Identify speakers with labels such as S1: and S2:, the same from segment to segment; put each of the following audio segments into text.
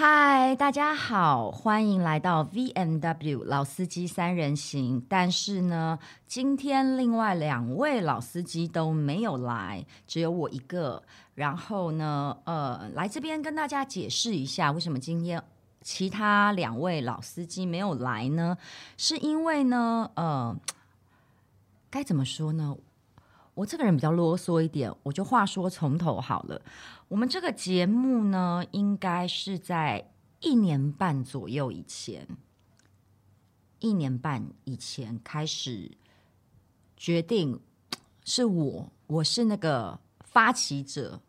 S1: 嗨，大家好，欢迎来到 V M W 老司机三人行。但是呢，今天另外两位老司机都没有来，只有我一个。然后呢，呃，来这边跟大家解释一下，为什么今天其他两位老司机没有来呢？是因为呢，呃，该怎么说呢？我这个人比较啰嗦一点，我就话说从头好了。我们这个节目呢，应该是在一年半左右以前，一年半以前开始决定是我，我是那个发起者。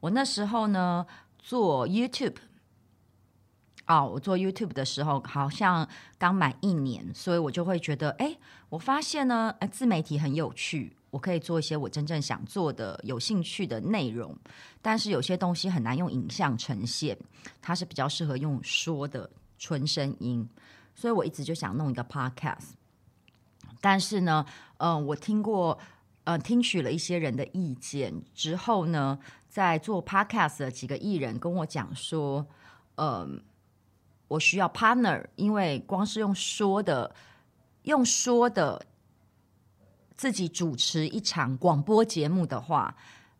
S1: 我那时候呢做 YouTube，哦，我做 YouTube 的时候好像刚满一年，所以我就会觉得，哎，我发现呢，自媒体很有趣。我可以做一些我真正想做的、有兴趣的内容，但是有些东西很难用影像呈现，它是比较适合用说的纯声音，所以我一直就想弄一个 podcast。但是呢，嗯、我听过，呃，听取了一些人的意见之后呢，在做 podcast 的几个艺人跟我讲说，嗯、我需要 partner，因为光是用说的，用说的。自己主持一场广播节目的话，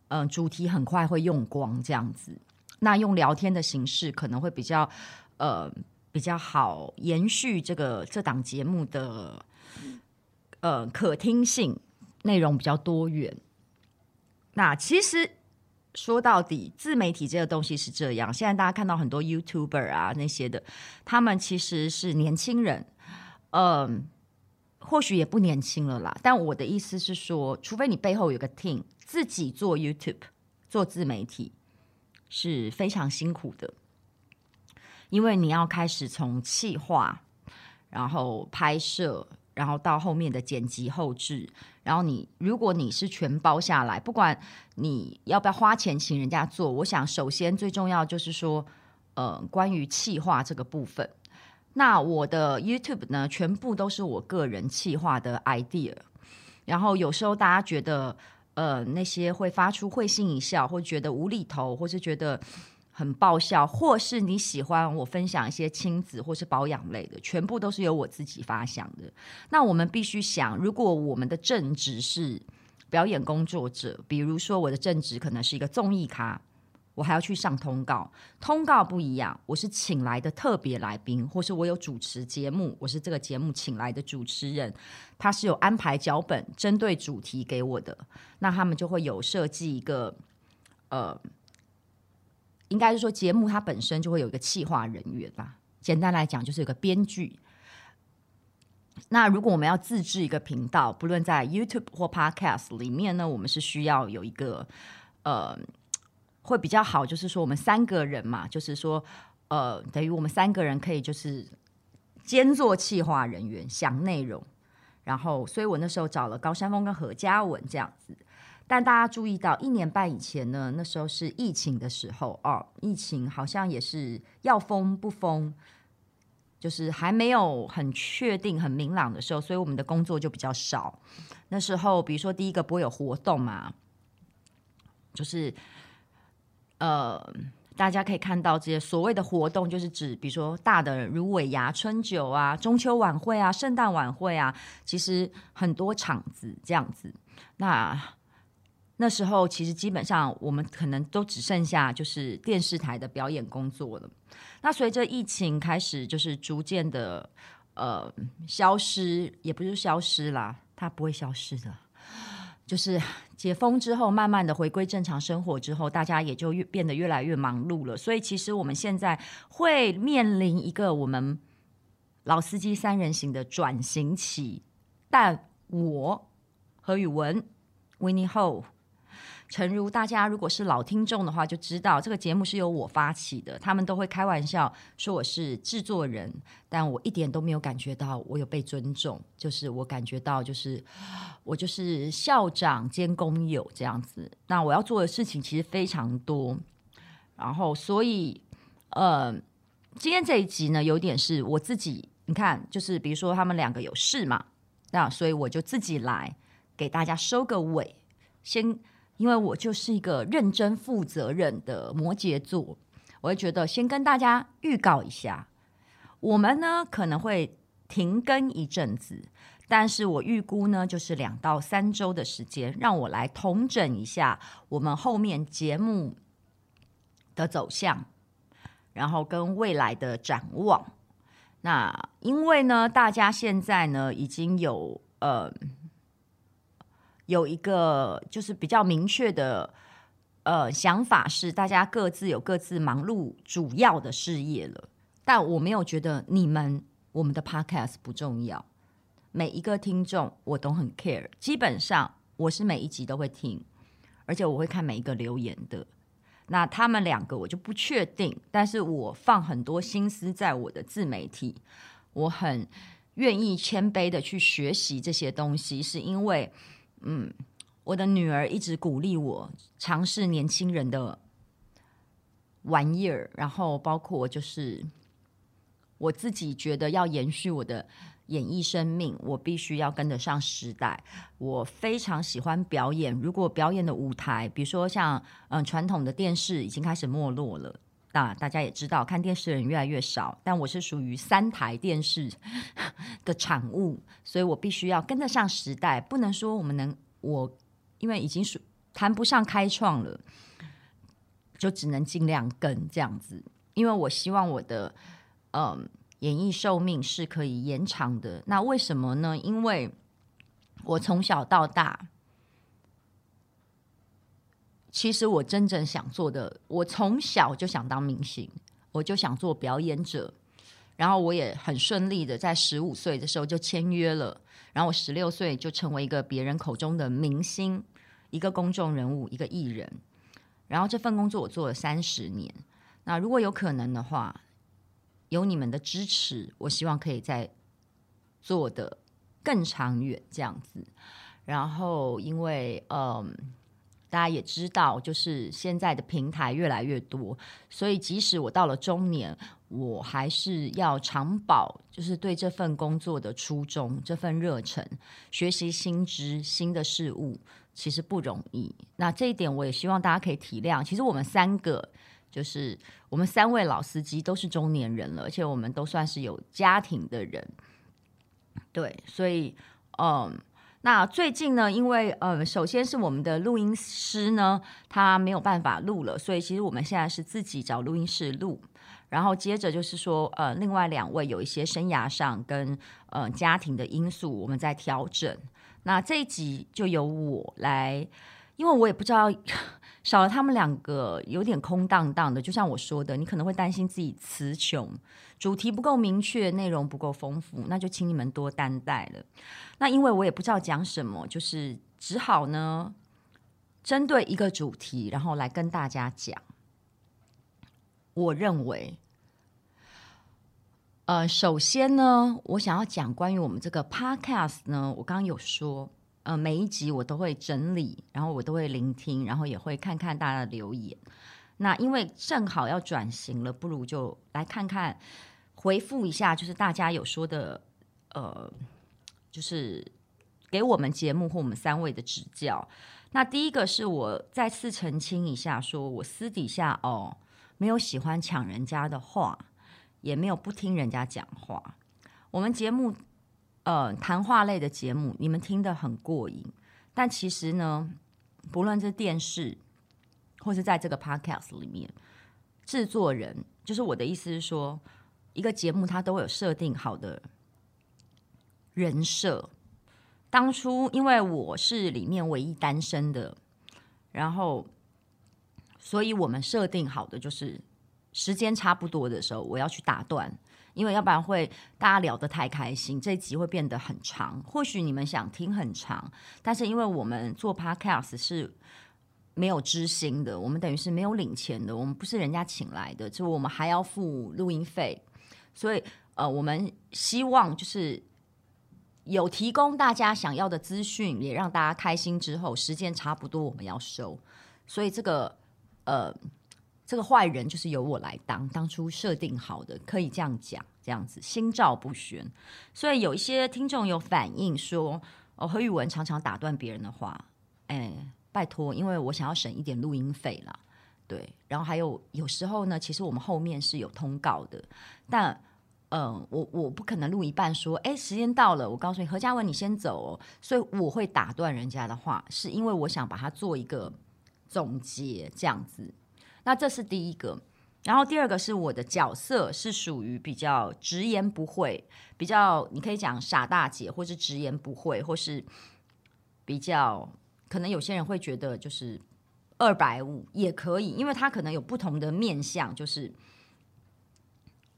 S1: 嗯、主题很快会用光，这样子。那用聊天的形式可能会比较，呃，比较好延续这个这档节目的，呃，可听性，内容比较多元。那其实说到底，自媒体这个东西是这样。现在大家看到很多 YouTuber 啊那些的，他们其实是年轻人，嗯、或许也不年轻了啦，但我的意思是说，除非你背后有个 team，自己做 YouTube 做自媒体是非常辛苦的，因为你要开始从企划，然后拍摄，然后到后面的剪辑后置，然后你如果你是全包下来，不管你要不要花钱请人家做，我想首先最重要就是说，呃，关于企划这个部分。那我的 YouTube 呢，全部都是我个人企划的 idea，然后有时候大家觉得，呃，那些会发出会心一笑，或觉得无厘头，或是觉得很爆笑，或是你喜欢我分享一些亲子或是保养类的，全部都是由我自己发想的。那我们必须想，如果我们的正职是表演工作者，比如说我的正职可能是一个综艺咖。我还要去上通告，通告不一样。我是请来的特别来宾，或是我有主持节目，我是这个节目请来的主持人，他是有安排脚本，针对主题给我的。那他们就会有设计一个，呃，应该是说节目它本身就会有一个企划人员吧。简单来讲，就是有个编剧。那如果我们要自制一个频道，不论在 YouTube 或 Podcast 里面呢，我们是需要有一个，呃。会比较好，就是说我们三个人嘛，就是说，呃，等于我们三个人可以就是兼做企划人员，想内容，然后，所以我那时候找了高山峰跟何嘉文这样子。但大家注意到，一年半以前呢，那时候是疫情的时候哦，疫情好像也是要封不封，就是还没有很确定、很明朗的时候，所以我们的工作就比较少。那时候，比如说第一个不会有活动嘛，就是。呃，大家可以看到这些所谓的活动，就是指比如说大的如尾牙、春酒啊、中秋晚会啊、圣诞晚会啊，其实很多场子这样子。那那时候其实基本上我们可能都只剩下就是电视台的表演工作了。那随着疫情开始，就是逐渐的呃消失，也不是消失啦，它不会消失的。就是 解封之后，慢慢的回归正常生活之后，大家也就越变得越来越忙碌了。所以其实我们现在会面临一个我们老司机三人行的转型期，但我何宇文 Winnie Ho。诚如大家如果是老听众的话，就知道这个节目是由我发起的。他们都会开玩笑说我是制作人，但我一点都没有感觉到我有被尊重。就是我感觉到，就是我就是校长兼工友这样子。那我要做的事情其实非常多，然后所以呃，今天这一集呢，有点是我自己。你看，就是比如说他们两个有事嘛，那所以我就自己来给大家收个尾，先。因为我就是一个认真负责任的摩羯座，我会觉得先跟大家预告一下，我们呢可能会停更一阵子，但是我预估呢就是两到三周的时间，让我来统整一下我们后面节目的走向，然后跟未来的展望。那因为呢，大家现在呢已经有呃。有一个就是比较明确的呃想法是，大家各自有各自忙碌主要的事业了。但我没有觉得你们我们的 podcast 不重要，每一个听众我都很 care。基本上我是每一集都会听，而且我会看每一个留言的。那他们两个我就不确定，但是我放很多心思在我的自媒体，我很愿意谦卑的去学习这些东西，是因为。嗯，我的女儿一直鼓励我尝试年轻人的玩意儿，然后包括就是我自己觉得要延续我的演艺生命，我必须要跟得上时代。我非常喜欢表演，如果表演的舞台，比如说像嗯传统的电视已经开始没落了，那大家也知道看电视的人越来越少，但我是属于三台电视 的产物，所以我必须要跟得上时代，不能说我们能我，因为已经是谈不上开创了，就只能尽量跟这样子，因为我希望我的嗯演艺寿命是可以延长的。那为什么呢？因为我从小到大，其实我真正想做的，我从小就想当明星，我就想做表演者。然后我也很顺利的在十五岁的时候就签约了，然后我十六岁就成为一个别人口中的明星，一个公众人物，一个艺人。然后这份工作我做了三十年。那如果有可能的话，有你们的支持，我希望可以再做得更长远这样子。然后因为嗯。大家也知道，就是现在的平台越来越多，所以即使我到了中年，我还是要长保，就是对这份工作的初衷、这份热忱，学习新知、新的事物，其实不容易。那这一点，我也希望大家可以体谅。其实我们三个，就是我们三位老司机，都是中年人了，而且我们都算是有家庭的人。对，所以，嗯。那最近呢，因为呃，首先是我们的录音师呢，他没有办法录了，所以其实我们现在是自己找录音室录。然后接着就是说，呃，另外两位有一些生涯上跟呃家庭的因素，我们在调整。那这一集就由我来，因为我也不知道。少了他们两个，有点空荡荡的。就像我说的，你可能会担心自己词穷，主题不够明确，内容不够丰富，那就请你们多担待了。那因为我也不知道讲什么，就是只好呢，针对一个主题，然后来跟大家讲。我认为，呃，首先呢，我想要讲关于我们这个 podcast 呢，我刚刚有说。呃，每一集我都会整理，然后我都会聆听，然后也会看看大家的留言。那因为正好要转型了，不如就来看看，回复一下，就是大家有说的，呃，就是给我们节目或我们三位的指教。那第一个是我再次澄清一下，说我私底下哦，没有喜欢抢人家的话，也没有不听人家讲话。我们节目。呃，谈话类的节目，你们听得很过瘾，但其实呢，不论是电视，或是在这个 podcast 里面，制作人，就是我的意思是说，一个节目它都会有设定好的人设，当初因为我是里面唯一单身的，然后，所以我们设定好的就是时间差不多的时候，我要去打断，因为要不然会大家聊得太开心，这一集会变得很长。或许你们想听很长，但是因为我们做 Podcast 是没有知心的，我们等于是没有领钱的，我们不是人家请来的，就我们还要付录音费，所以呃，我们希望就是。有提供大家想要的资讯，也让大家开心之后，时间差不多，我们要收。所以这个呃，这个坏人就是由我来当，当初设定好的，可以这样讲，这样子心照不宣。所以有一些听众有反映说，哦，何宇文常常打断别人的话，哎，拜托，因为我想要省一点录音费啦，对。然后还有有时候呢，其实我们后面是有通告的，但。嗯，我我不可能录一半说，哎，时间到了，我告诉你，何嘉文，你先走哦。所以我会打断人家的话，是因为我想把它做一个总结，这样子。那这是第一个，然后第二个是我的角色是属于比较直言不讳，比较你可以讲傻大姐，或是直言不讳，或是比较可能有些人会觉得就是二百五也可以，因为他可能有不同的面向，就是。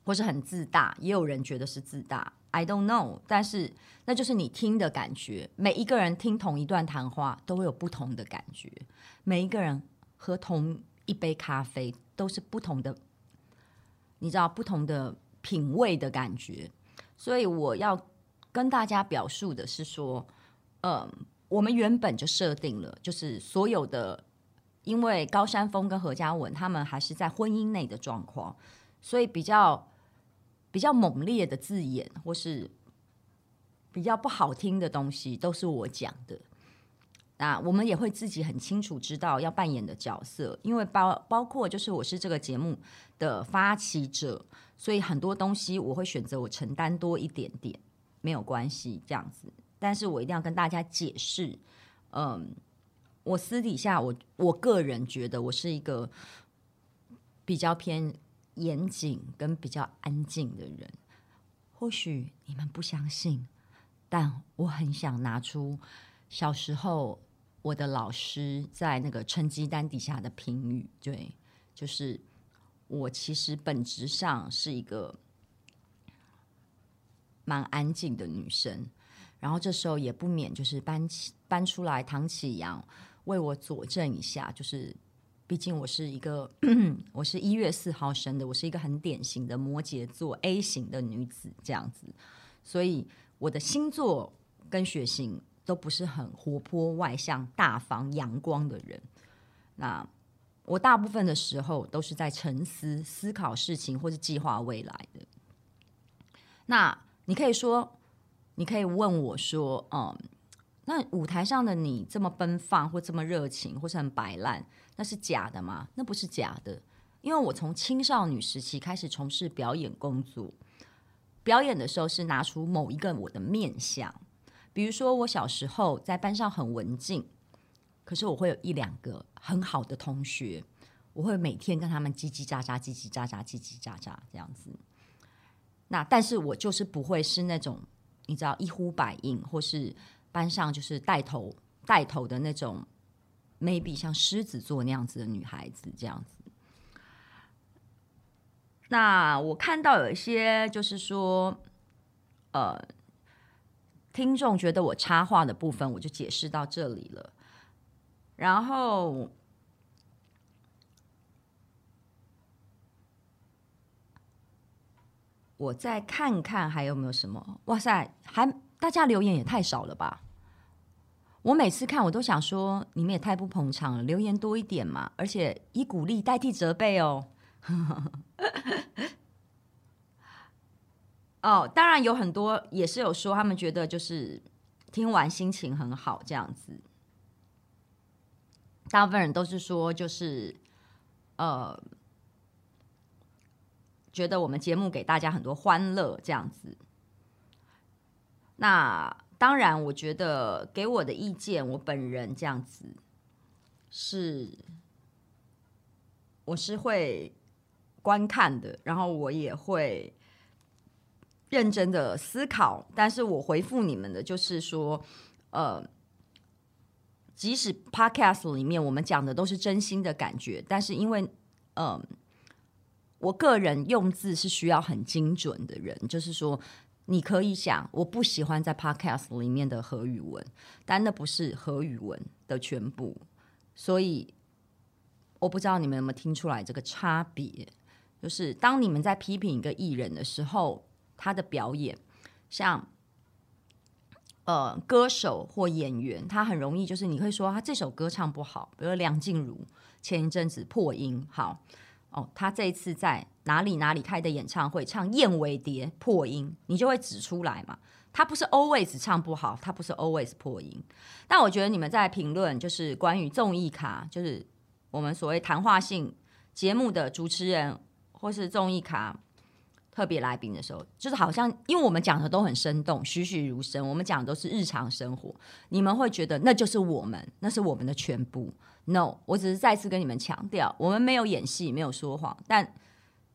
S1: 或是很自大，也有人觉得是自大，I don't know。但是那就是你听的感觉。每一个人听同一段谈话都会有不同的感觉，每一个人和同一杯咖啡都是不同的，你知道不同的品味的感觉。所以我要跟大家表述的是说，嗯，我们原本就设定了，就是所有的，因为高山峰跟何嘉文他们还是在婚姻内的状况，所以比较。比较猛烈的字眼，或是比较不好听的东西，都是我讲的。那我们也会自己很清楚知道要扮演的角色，因为包包括就是我是这个节目的发起者，所以很多东西我会选择我承担多一点点，没有关系这样子。但是我一定要跟大家解释，嗯，我私底下我我个人觉得我是一个比较偏。严谨跟比较安静的人，或许你们不相信，但我很想拿出小时候我的老师在那个成绩单底下的评语。对，就是我其实本质上是一个蛮安静的女生，然后这时候也不免就是搬起搬出来唐启阳为我佐证一下，就是。毕竟我是一个，我是一月四号生的，我是一个很典型的摩羯座 A 型的女子，这样子，所以我的星座跟血型都不是很活泼、外向、大方、阳光的人。那我大部分的时候都是在沉思、思考事情或是计划未来的。那你可以说，你可以问我说，嗯。那舞台上的你这么奔放，或这么热情，或是很摆烂，那是假的吗？那不是假的，因为我从青少女时期开始从事表演工作，表演的时候是拿出某一个我的面相，比如说我小时候在班上很文静，可是我会有一两个很好的同学，我会每天跟他们叽叽喳喳、叽叽喳喳、叽叽喳喳这样子。那但是我就是不会是那种你知道一呼百应，或是。班上就是带头带头的那种，maybe 像狮子座那样子的女孩子这样子。那我看到有一些就是说，呃，听众觉得我插话的部分，我就解释到这里了。然后我再看看还有没有什么？哇塞，还。大家留言也太少了吧！我每次看我都想说，你们也太不捧场了，留言多一点嘛！而且以鼓励代替责备哦。哦，当然有很多也是有说，他们觉得就是听完心情很好这样子。大部分人都是说，就是呃，觉得我们节目给大家很多欢乐这样子。那当然，我觉得给我的意见，我本人这样子是，我是会观看的，然后我也会认真的思考。但是我回复你们的就是说，呃，即使 Podcast 里面我们讲的都是真心的感觉，但是因为呃，我个人用字是需要很精准的人，就是说。你可以想，我不喜欢在 Podcast 里面的何语文，但那不是何语文的全部，所以我不知道你们有没有听出来这个差别。就是当你们在批评一个艺人的时候，他的表演，像呃歌手或演员，他很容易就是你会说他这首歌唱不好，比如梁静茹前一阵子破音，好。哦，他这一次在哪里哪里开的演唱会唱《燕尾蝶》破音，你就会指出来嘛。他不是 always 唱不好，他不是 always 破音。但我觉得你们在评论就是关于综艺咖，就是我们所谓谈话性节目的主持人或是综艺咖特别来宾的时候，就是好像因为我们讲的都很生动、栩栩如生，我们讲的都是日常生活，你们会觉得那就是我们，那是我们的全部。No，我只是再次跟你们强调，我们没有演戏，没有说谎。但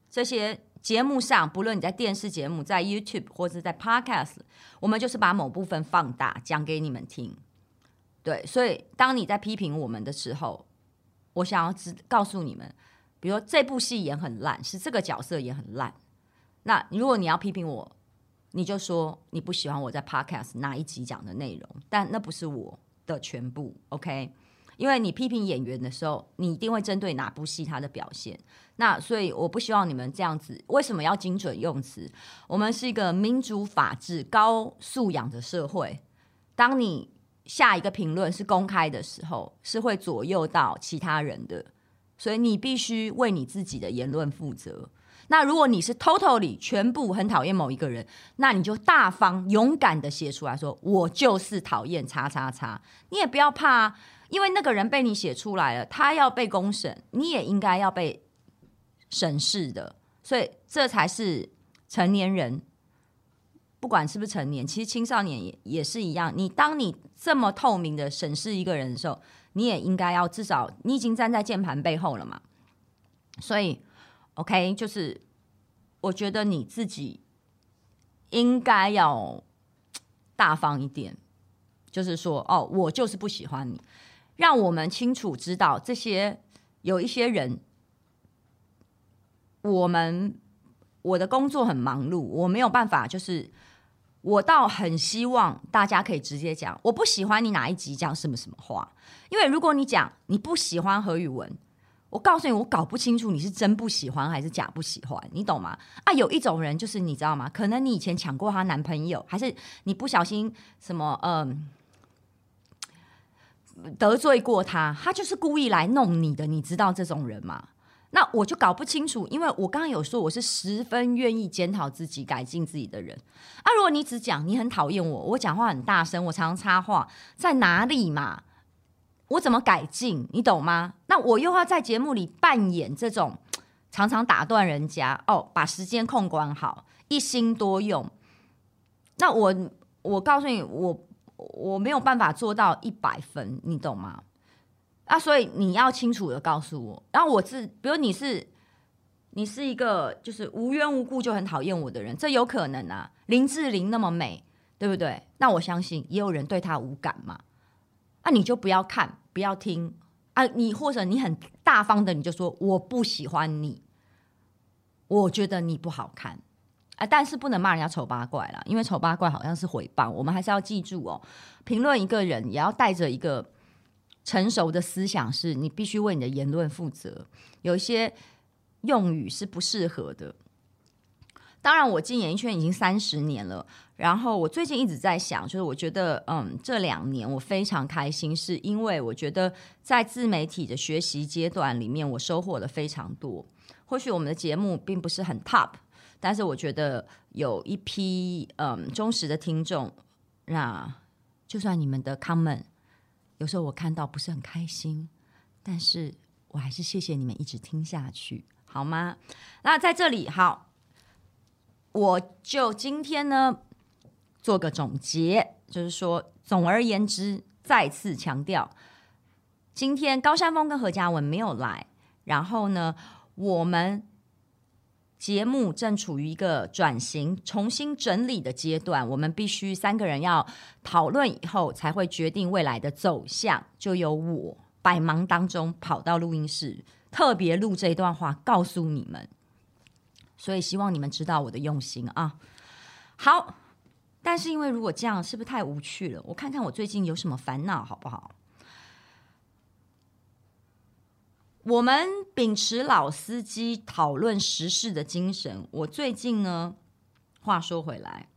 S1: 这些节目上，不论你在电视节目、在 YouTube 或者在 Podcast，我们就是把某部分放大讲给你们听。对，所以当你在批评我们的时候，我想要知告诉你们，比如说这部戏演很烂，是这个角色也很烂。那如果你要批评我，你就说你不喜欢我在 Podcast 哪一集讲的内容，但那不是我的全部，OK？因为你批评演员的时候，你一定会针对哪部戏他的表现。那所以我不希望你们这样子。为什么要精准用词？我们是一个民主、法治、高素养的社会。当你下一个评论是公开的时候，是会左右到其他人的。所以你必须为你自己的言论负责。那如果你是 totally 全部很讨厌某一个人，那你就大方勇敢的写出来说：“我就是讨厌叉叉叉。”你也不要怕。因为那个人被你写出来了，他要被公审，你也应该要被审视的，所以这才是成年人。不管是不是成年，其实青少年也也是一样。你当你这么透明的审视一个人的时候，你也应该要至少你已经站在键盘背后了嘛。所以，OK，就是我觉得你自己应该要大方一点，就是说，哦，我就是不喜欢你。让我们清楚知道，这些有一些人，我们我的工作很忙碌，我没有办法。就是我倒很希望大家可以直接讲，我不喜欢你哪一集讲什么什么话。因为如果你讲你不喜欢何宇文，我告诉你，我搞不清楚你是真不喜欢还是假不喜欢，你懂吗？啊，有一种人就是你知道吗？可能你以前抢过她男朋友，还是你不小心什么嗯。得罪过他，他就是故意来弄你的，你知道这种人吗？那我就搞不清楚，因为我刚刚有说我是十分愿意检讨自己、改进自己的人啊。如果你只讲你很讨厌我，我讲话很大声，我常常插话，在哪里嘛？我怎么改进？你懂吗？那我又要在节目里扮演这种 常常打断人家哦，把时间控管好，一心多用。那我我告诉你我。我没有办法做到一百分，你懂吗？啊，所以你要清楚的告诉我。然后我是，比如你是，你是一个就是无缘无故就很讨厌我的人，这有可能啊。林志玲那么美，对不对？那我相信也有人对她无感嘛。啊，你就不要看，不要听啊。你或者你很大方的，你就说我不喜欢你，我觉得你不好看。啊，但是不能骂人家丑八怪啦，因为丑八怪好像是诽谤。我们还是要记住哦，评论一个人也要带着一个成熟的思想，是你必须为你的言论负责。有一些用语是不适合的。当然，我进演艺圈已经三十年了，然后我最近一直在想，就是我觉得，嗯，这两年我非常开心，是因为我觉得在自媒体的学习阶段里面，我收获了非常多。或许我们的节目并不是很 top。但是我觉得有一批嗯忠实的听众，那就算你们的 comment 有时候我看到不是很开心，但是我还是谢谢你们一直听下去，好吗？那在这里好，我就今天呢做个总结，就是说，总而言之，再次强调，今天高山峰跟何嘉文没有来，然后呢，我们。节目正处于一个转型、重新整理的阶段，我们必须三个人要讨论以后，才会决定未来的走向。就由我百忙当中跑到录音室，特别录这一段话，告诉你们。所以希望你们知道我的用心啊。好，但是因为如果这样，是不是太无趣了？我看看我最近有什么烦恼，好不好？我们秉持老司机讨论时事的精神。我最近呢，话说回来，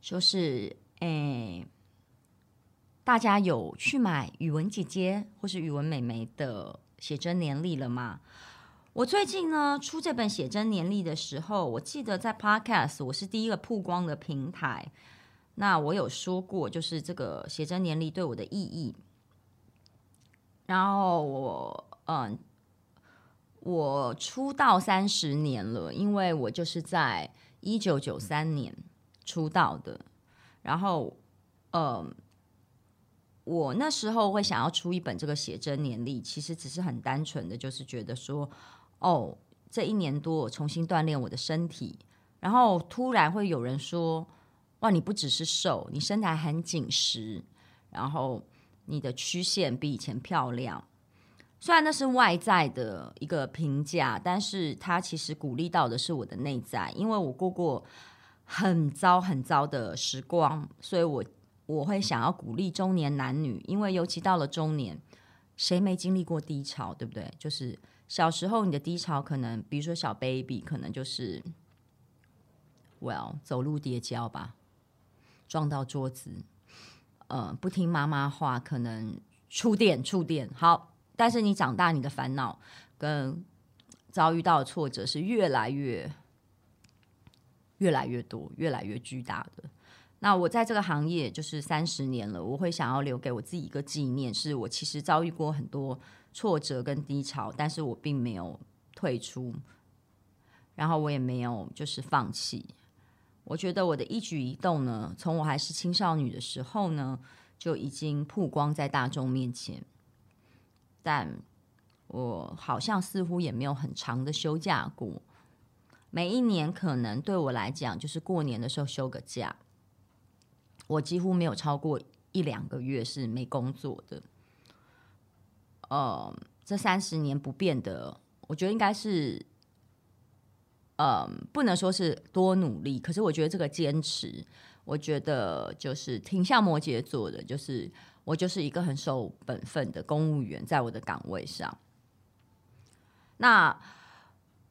S1: 就是诶，大家有去买语文姐姐或是语文妹妹的写真年历了吗？我最近呢出这本写真年历的时候，我记得在 Podcast 我是第一个曝光的平台。那我有说过，就是这个写真年历对我的意义。然后我嗯，我出道三十年了，因为我就是在一九九三年出道的。然后嗯，我那时候会想要出一本这个写真年历，其实只是很单纯的，就是觉得说，哦，这一年多我重新锻炼我的身体，然后突然会有人说，哇，你不只是瘦，你身材很紧实，然后。你的曲线比以前漂亮，虽然那是外在的一个评价，但是它其实鼓励到的是我的内在，因为我过过很糟很糟的时光，所以我我会想要鼓励中年男女，因为尤其到了中年，谁没经历过低潮，对不对？就是小时候你的低潮，可能比如说小 baby，可能就是，well，走路跌跤吧，撞到桌子。呃，不听妈妈话，可能触电触电。好，但是你长大，你的烦恼跟遭遇到挫折是越来越、越来越多、越来越巨大的。那我在这个行业就是三十年了，我会想要留给我自己一个纪念，是我其实遭遇过很多挫折跟低潮，但是我并没有退出，然后我也没有就是放弃。我觉得我的一举一动呢，从我还是青少女的时候呢，就已经曝光在大众面前。但我好像似乎也没有很长的休假过。每一年可能对我来讲，就是过年的时候休个假。我几乎没有超过一两个月是没工作的。呃，这三十年不变的，我觉得应该是。嗯，不能说是多努力，可是我觉得这个坚持，我觉得就是挺像摩羯座的，就是我就是一个很守本分的公务员，在我的岗位上。那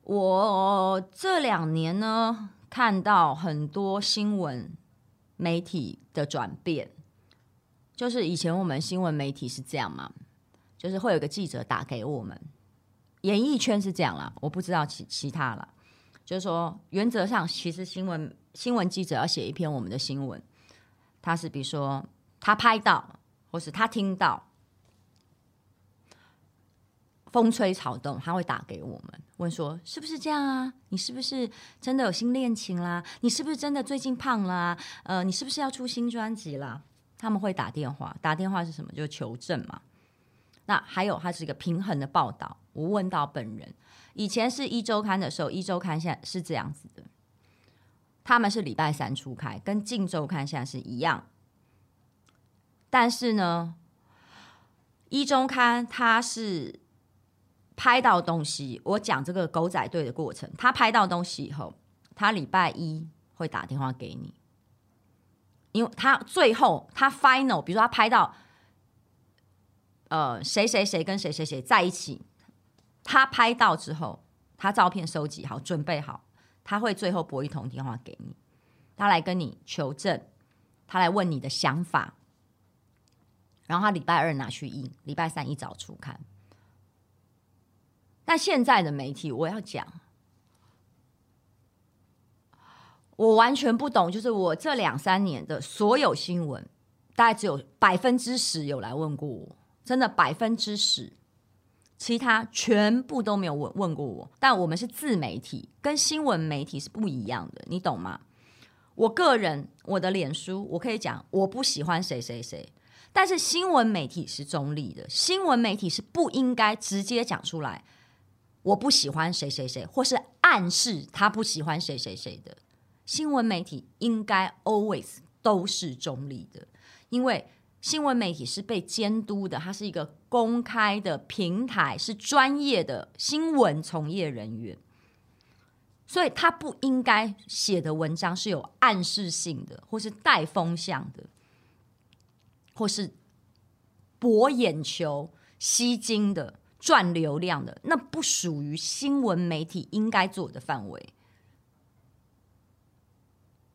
S1: 我这两年呢，看到很多新闻媒体的转变，就是以前我们新闻媒体是这样嘛，就是会有个记者打给我们，演艺圈是这样啦，我不知道其其他啦。就是说，原则上，其实新闻新闻记者要写一篇我们的新闻，他是比如说他拍到，或是他听到风吹草动，他会打给我们，问说是不是这样啊？你是不是真的有新恋情啦？你是不是真的最近胖啦？呃，你是不是要出新专辑啦？他们会打电话，打电话是什么？就求证嘛。那还有，它是一个平衡的报道。我问到本人。以前是一周刊的时候，一周刊现在是这样子的，他们是礼拜三出刊，跟镜周刊现在是一样。但是呢，一周刊他是拍到东西，我讲这个狗仔队的过程，他拍到东西以后，他礼拜一会打电话给你，因为他最后他 final，比如说他拍到，呃，谁谁谁跟谁谁谁在一起。他拍到之后，他照片收集好，准备好，他会最后拨一通电话给你，他来跟你求证，他来问你的想法，然后他礼拜二拿去印，礼拜三一早出刊。但现在的媒体，我要讲，我完全不懂，就是我这两三年的所有新闻，大概只有百分之十有来问过我，真的百分之十。其他全部都没有问问过我，但我们是自媒体，跟新闻媒体是不一样的，你懂吗？我个人我的脸书，我可以讲我不喜欢谁谁谁，但是新闻媒体是中立的，新闻媒体是不应该直接讲出来我不喜欢谁谁谁，或是暗示他不喜欢谁谁谁的新闻媒体，应该 always 都是中立的，因为新闻媒体是被监督的，它是一个公开的平台，是专业的新闻从业人员，所以他不应该写的文章是有暗示性的，或是带风向的，或是博眼球、吸睛的。赚流量的，那不属于新闻媒体应该做的范围。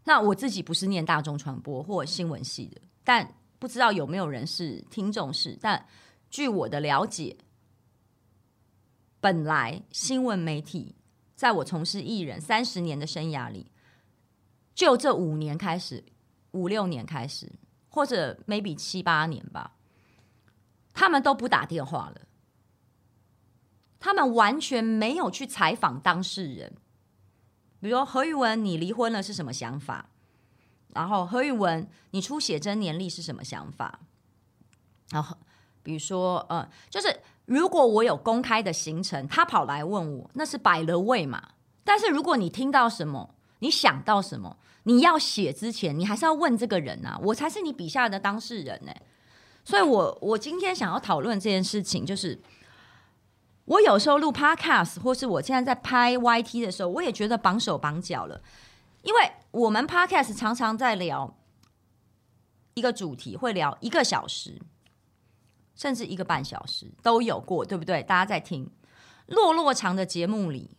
S1: 那我自己不是念大众传播或新闻系的，但不知道有没有人是听众是。但据我的了解，本来新闻媒体在我从事艺人三十年的生涯里，就这五年开始，五六年开始，或者 maybe 七八年吧，他们都不打电话了。他们完全没有去采访当事人，比如何宇文，你离婚了是什么想法？然后何宇文，你出写真年历是什么想法？然后比如说，嗯，就是如果我有公开的行程，他跑来问我，那是摆了位嘛。但是如果你听到什么，你想到什么，你要写之前，你还是要问这个人啊，我才是你笔下的当事人呢。所以我我今天想要讨论这件事情，就是。我有时候录 Podcast，或是我现在在拍 YT 的时候，我也觉得绑手绑脚了，因为我们 Podcast 常常在聊一个主题，会聊一个小时，甚至一个半小时都有过，对不对？大家在听落落长的节目里，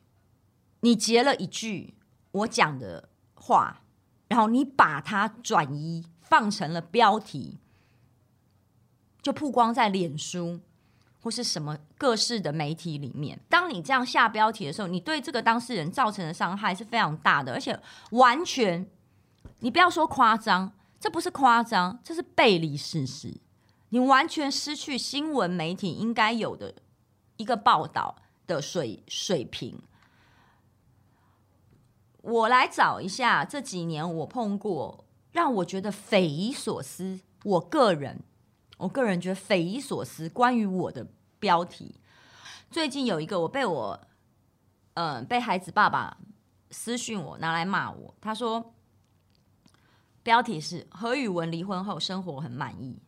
S1: 你截了一句我讲的话，然后你把它转移放成了标题，就曝光在脸书。或是什么各式的媒体里面，当你这样下标题的时候，你对这个当事人造成的伤害是非常大的，而且完全，你不要说夸张，这不是夸张，这是背离事实，你完全失去新闻媒体应该有的一个报道的水水平。我来找一下这几年我碰过让我觉得匪夷所思，我个人。我个人觉得匪夷所思。关于我的标题，最近有一个我被我，嗯、呃，被孩子爸爸私讯我拿来骂我。他说，标题是何宇文离婚后生活很满意，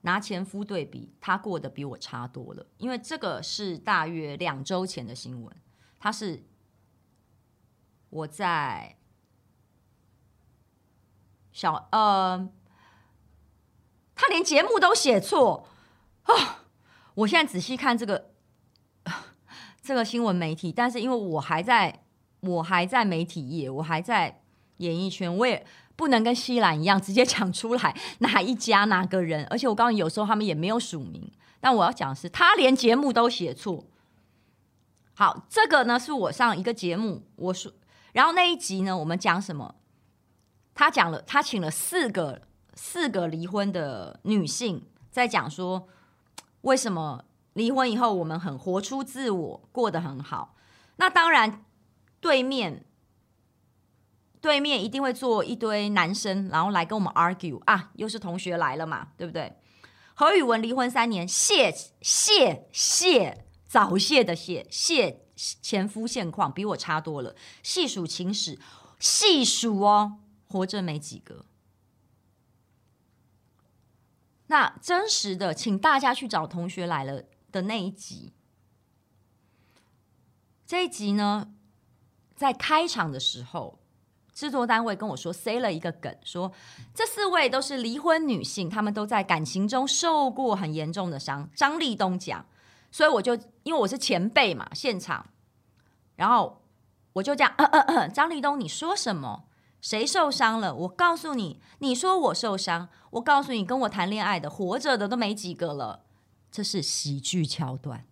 S1: 拿前夫对比，他过得比我差多了。因为这个是大约两周前的新闻，他是我在小呃。他连节目都写错啊！我现在仔细看这个 这个新闻媒体，但是因为我还在，我还在媒体业，我还在演艺圈，我也不能跟西兰一样直接讲出来哪一家哪个人。而且我告诉你，有时候他们也没有署名。但我要讲的是，他连节目都写错。好，这个呢是我上一个节目，我说，然后那一集呢，我们讲什么？他讲了，他请了四个。四个离婚的女性在讲说，为什么离婚以后我们很活出自我，过得很好？那当然，对面对面一定会做一堆男生，然后来跟我们 argue 啊，又是同学来了嘛，对不对？何宇文离婚三年，谢谢谢早谢的谢谢前夫现况比我差多了，细数情史，细数哦，活着没几个。那真实的，请大家去找同学来了的那一集。这一集呢，在开场的时候，制作单位跟我说塞了一个梗，说这四位都是离婚女性，她们都在感情中受过很严重的伤。张立东讲，所以我就因为我是前辈嘛，现场，然后我就这样，张立东，你说什么？谁受伤了？我告诉你，你说我受伤，我告诉你，跟我谈恋爱的活着的都没几个了。这是喜剧桥段，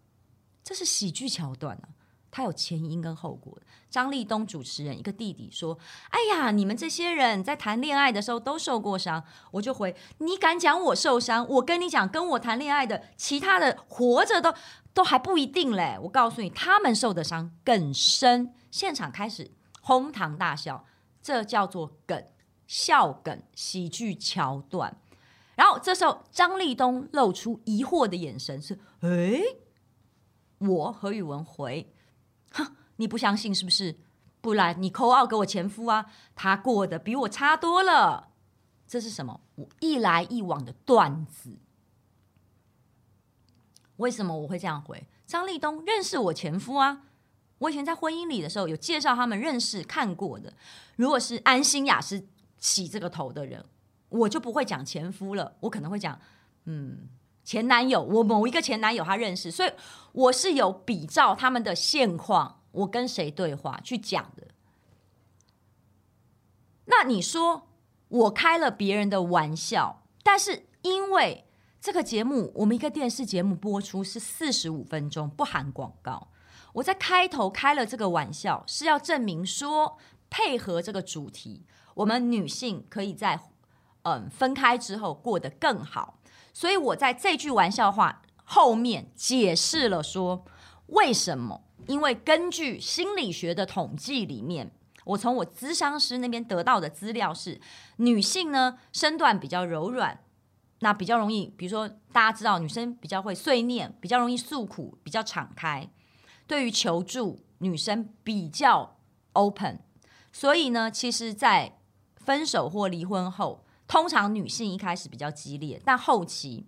S1: 这是喜剧桥段啊！它有前因跟后果。张立东主持人一个弟弟说：“哎呀，你们这些人在谈恋爱的时候都受过伤。”我就回：“你敢讲我受伤？我跟你讲，跟我谈恋爱的其他的活着都都还不一定嘞。我告诉你，他们受的伤更深。”现场开始哄堂大笑。这叫做梗，笑梗，喜剧桥段。然后这时候，张立东露出疑惑的眼神，是：哎，我何宇文回，哼，你不相信是不是？不然你扣二给我前夫啊，他过得比我差多了。这是什么？我一来一往的段子。为什么我会这样回？张立东认识我前夫啊，我以前在婚姻里的时候有介绍他们认识看过的。如果是安心雅是起这个头的人，我就不会讲前夫了，我可能会讲嗯前男友，我某一个前男友他认识，所以我是有比照他们的现况，我跟谁对话去讲的。那你说？我开了别人的玩笑，但是因为这个节目，我们一个电视节目播出是四十五分钟，不含广告。我在开头开了这个玩笑，是要证明说，配合这个主题，我们女性可以在嗯分开之后过得更好。所以我在这句玩笑话后面解释了说，为什么？因为根据心理学的统计里面。我从我咨商师那边得到的资料是，女性呢身段比较柔软，那比较容易，比如说大家知道女生比较会碎念，比较容易诉苦，比较敞开，对于求助女生比较 open，所以呢，其实，在分手或离婚后，通常女性一开始比较激烈，但后期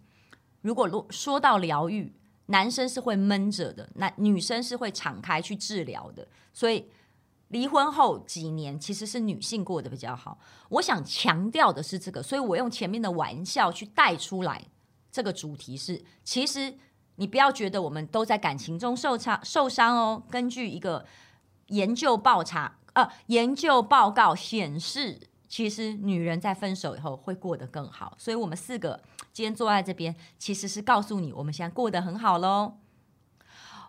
S1: 如果说到疗愈，男生是会闷着的，那女生是会敞开去治疗的，所以。离婚后几年，其实是女性过得比较好。我想强调的是这个，所以我用前面的玩笑去带出来。这个主题是，其实你不要觉得我们都在感情中受伤受伤哦。根据一个研究报查，呃，研究报告显示，其实女人在分手以后会过得更好。所以我们四个今天坐在这边，其实是告诉你，我们现在过得很好喽。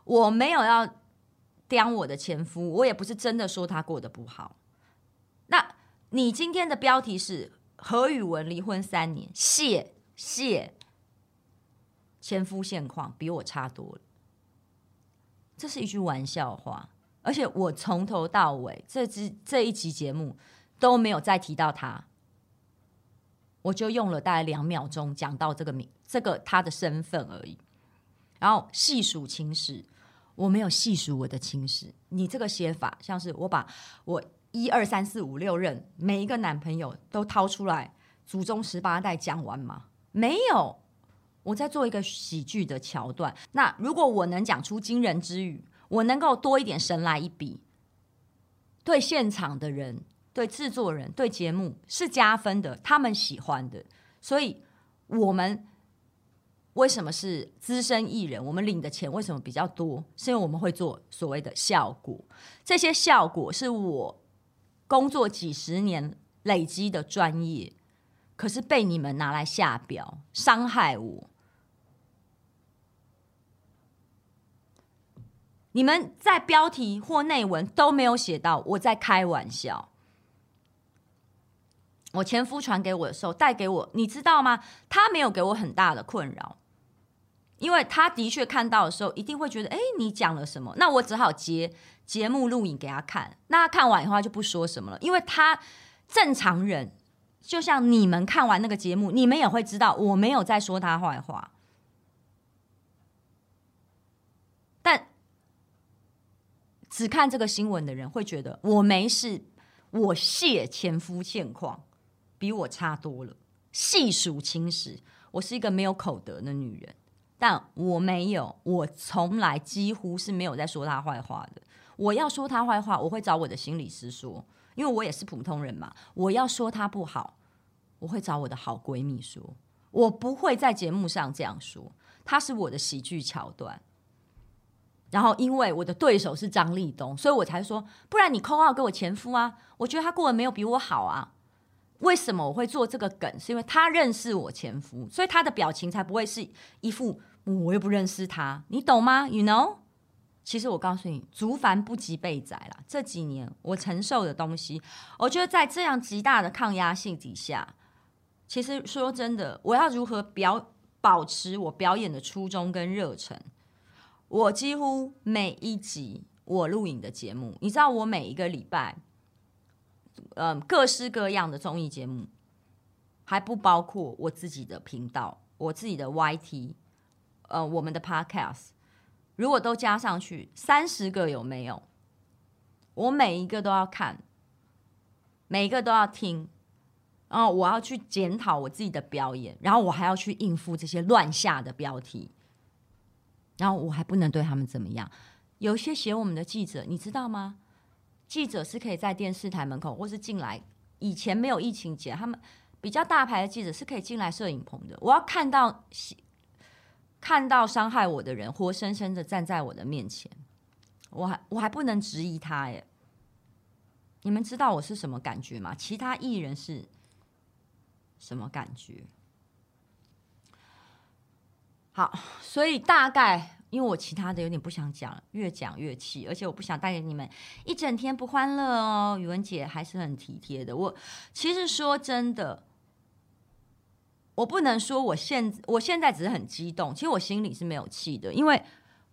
S1: 我没有要。刁我的前夫，我也不是真的说他过得不好。那你今天的标题是何宇文离婚三年，谢谢前夫现况比我差多了。这是一句玩笑话，而且我从头到尾这支这一集节目都没有再提到他，我就用了大概两秒钟讲到这个名，这个他的身份而已，然后细数情史。我没有细数我的情史，你这个写法像是我把我一二三四五六任每一个男朋友都掏出来，祖宗十八代讲完吗？没有，我在做一个喜剧的桥段。那如果我能讲出惊人之语，我能够多一点神来一笔，对现场的人、对制作人、对节目是加分的，他们喜欢的，所以我们。为什么是资深艺人？我们领的钱为什么比较多？是因为我们会做所谓的效果，这些效果是我工作几十年累积的专业，可是被你们拿来下标，伤害我。你们在标题或内文都没有写到我在开玩笑。我前夫传给我的时候，带给我，你知道吗？他没有给我很大的困扰。因为他的确看到的时候，一定会觉得，哎，你讲了什么？那我只好截节目录影给他看。那他看完以后，就不说什么了，因为他正常人，就像你们看完那个节目，你们也会知道，我没有在说他坏话。但只看这个新闻的人会觉得，我没事，我谢前夫现况比我差多了。细数情史，我是一个没有口德的女人。但我没有，我从来几乎是没有在说他坏话的。我要说他坏话，我会找我的心理师说，因为我也是普通人嘛。我要说他不好，我会找我的好闺蜜说，我不会在节目上这样说。他是我的喜剧桥段。然后，因为我的对手是张立东，所以我才说，不然你扣号给我前夫啊？我觉得他过得没有比我好啊。为什么我会做这个梗？是因为他认识我前夫，所以他的表情才不会是一副。我又不认识他，你懂吗？You know？其实我告诉你，族繁不及被宰啦。这几年我承受的东西，我觉得在这样极大的抗压性底下，其实说真的，我要如何表保持我表演的初衷跟热忱？我几乎每一集我录影的节目，你知道，我每一个礼拜，嗯，各式各样的综艺节目，还不包括我自己的频道，我自己的 YT。呃，我们的 Podcast，如果都加上去，三十个有没有？我每一个都要看，每一个都要听，然后我要去检讨我自己的表演，然后我还要去应付这些乱下的标题，然后我还不能对他们怎么样。有些写我们的记者，你知道吗？记者是可以在电视台门口，或是进来。以前没有疫情前，他们比较大牌的记者是可以进来摄影棚的。我要看到看到伤害我的人，活生生的站在我的面前。我还我还不能质疑他耶，你们知道我是什么感觉吗？其他艺人是什么感觉？好，所以大概因为我其他的有点不想讲，越讲越气，而且我不想带给你们一整天不欢乐哦。宇文姐还是很体贴的。我其实说真的，我不能说我现我现在只是很激动，其实我心里是没有气的，因为。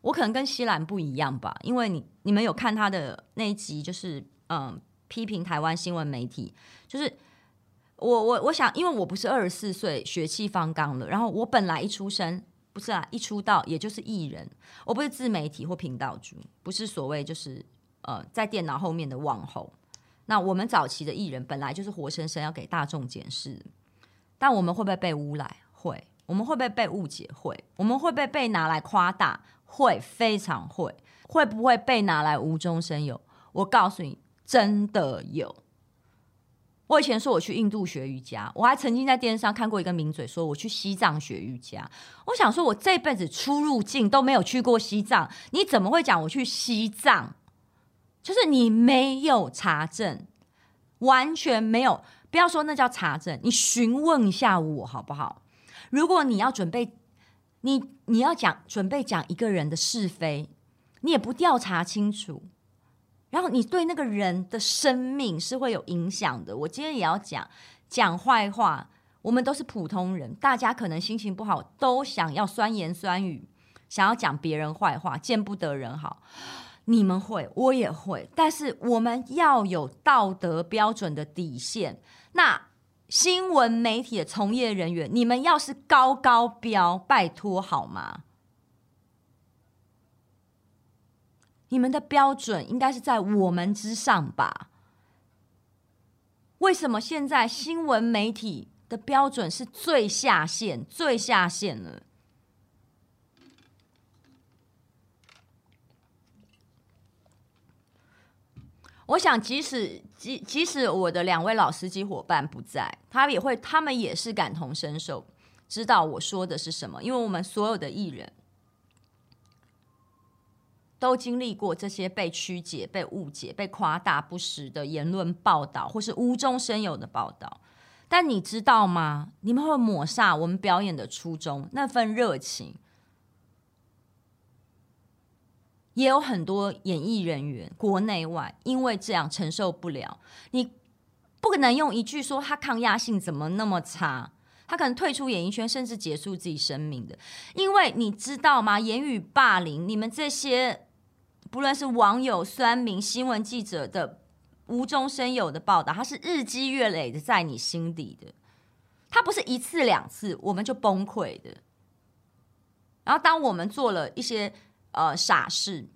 S1: 我可能跟西兰不一样吧，因为你你们有看他的那一集，就是嗯批评台湾新闻媒体，就是我我我想，因为我不是二十四岁血气方刚的，然后我本来一出生不是啊，一出道也就是艺人，我不是自媒体或频道主，不是所谓就是呃在电脑后面的网红。那我们早期的艺人本来就是活生生要给大众检视，但我们会不会被污来？会。我们会不会被误解？会。我们会不会被拿来夸大？会非常会，会不会被拿来无中生有？我告诉你，真的有。我以前说我去印度学瑜伽，我还曾经在电视上看过一个名嘴说我去西藏学瑜伽。我想说，我这辈子出入境都没有去过西藏，你怎么会讲我去西藏？就是你没有查证，完全没有。不要说那叫查证，你询问一下我好不好？如果你要准备。你你要讲准备讲一个人的是非，你也不调查清楚，然后你对那个人的生命是会有影响的。我今天也要讲讲坏话，我们都是普通人，大家可能心情不好，都想要酸言酸语，想要讲别人坏话，见不得人好。你们会，我也会，但是我们要有道德标准的底线。那。新闻媒体的从业人员，你们要是高高标，拜托好吗？你们的标准应该是在我们之上吧？为什么现在新闻媒体的标准是最下线、最下线了？我想，即使即即使我的两位老司机伙伴不在，他也会，他们也是感同身受，知道我说的是什么。因为我们所有的艺人，都经历过这些被曲解、被误解、被夸大不实的言论报道，或是无中生有的报道。但你知道吗？你们会抹煞我们表演的初衷，那份热情。也有很多演艺人员，国内外，因为这样承受不了。你不可能用一句说他抗压性怎么那么差，他可能退出演艺圈，甚至结束自己生命的。因为你知道吗？言语霸凌，你们这些不论是网友、酸民、新闻记者的无中生有的报道，它是日积月累的在你心底的，它不是一次两次我们就崩溃的。然后当我们做了一些。呃，傻事。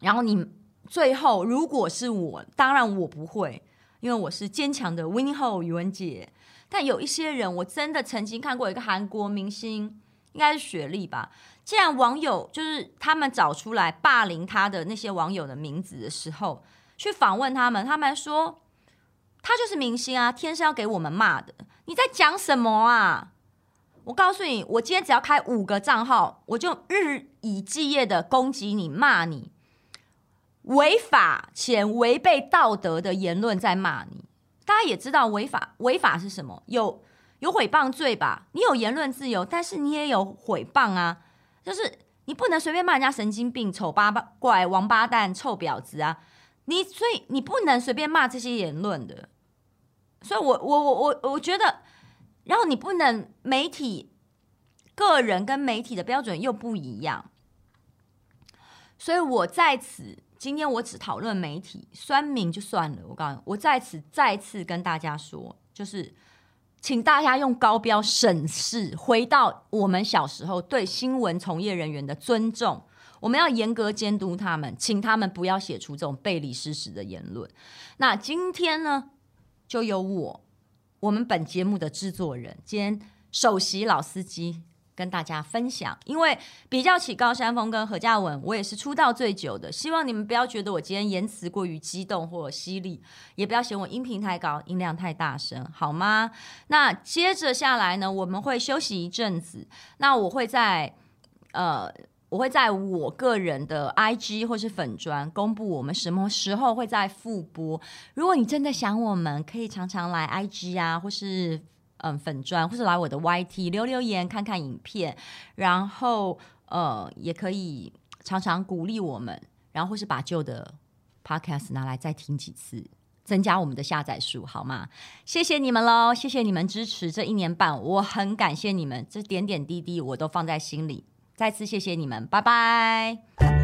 S1: 然后你最后，如果是我，当然我不会，因为我是坚强的 Winnie Ho 宇文姐。但有一些人，我真的曾经看过一个韩国明星，应该是雪莉吧。既然网友就是他们找出来霸凌他的那些网友的名字的时候，去访问他们，他们说他就是明星啊，天生要给我们骂的。你在讲什么啊？我告诉你，我今天只要开五个账号，我就日以继夜的攻击你、骂你，违法且违背道德的言论在骂你。大家也知道违法，违法是什么？有有诽谤罪吧？你有言论自由，但是你也有诽谤啊，就是你不能随便骂人家神经病、丑八怪、王八蛋、臭婊子啊！你所以你不能随便骂这些言论的。所以我我我我我觉得。然后你不能媒体、个人跟媒体的标准又不一样，所以我在此今天我只讨论媒体酸民就算了。我告诉你，我在此再次跟大家说，就是请大家用高标审视，回到我们小时候对新闻从业人员的尊重，我们要严格监督他们，请他们不要写出这种背离事实的言论。那今天呢，就由我，我们本节目的制作人兼首席老司机。跟大家分享，因为比较起高山峰跟何嘉文，我也是出道最久的。希望你们不要觉得我今天言辞过于激动或犀利，也不要嫌我音频太高、音量太大声，好吗？那接着下来呢，我们会休息一阵子。那我会在呃，我会在我个人的 IG 或是粉专公布我们什么时候会再复播。如果你真的想我们，可以常常来 IG 啊，或是。嗯，粉砖或者来我的 YT 留留言，看看影片，然后呃，也可以常常鼓励我们，然后或是把旧的 Podcast 拿来再听几次，增加我们的下载数，好吗？谢谢你们喽，谢谢你们支持这一年半，我很感谢你们，这点点滴滴我都放在心里，再次谢谢你们，拜拜。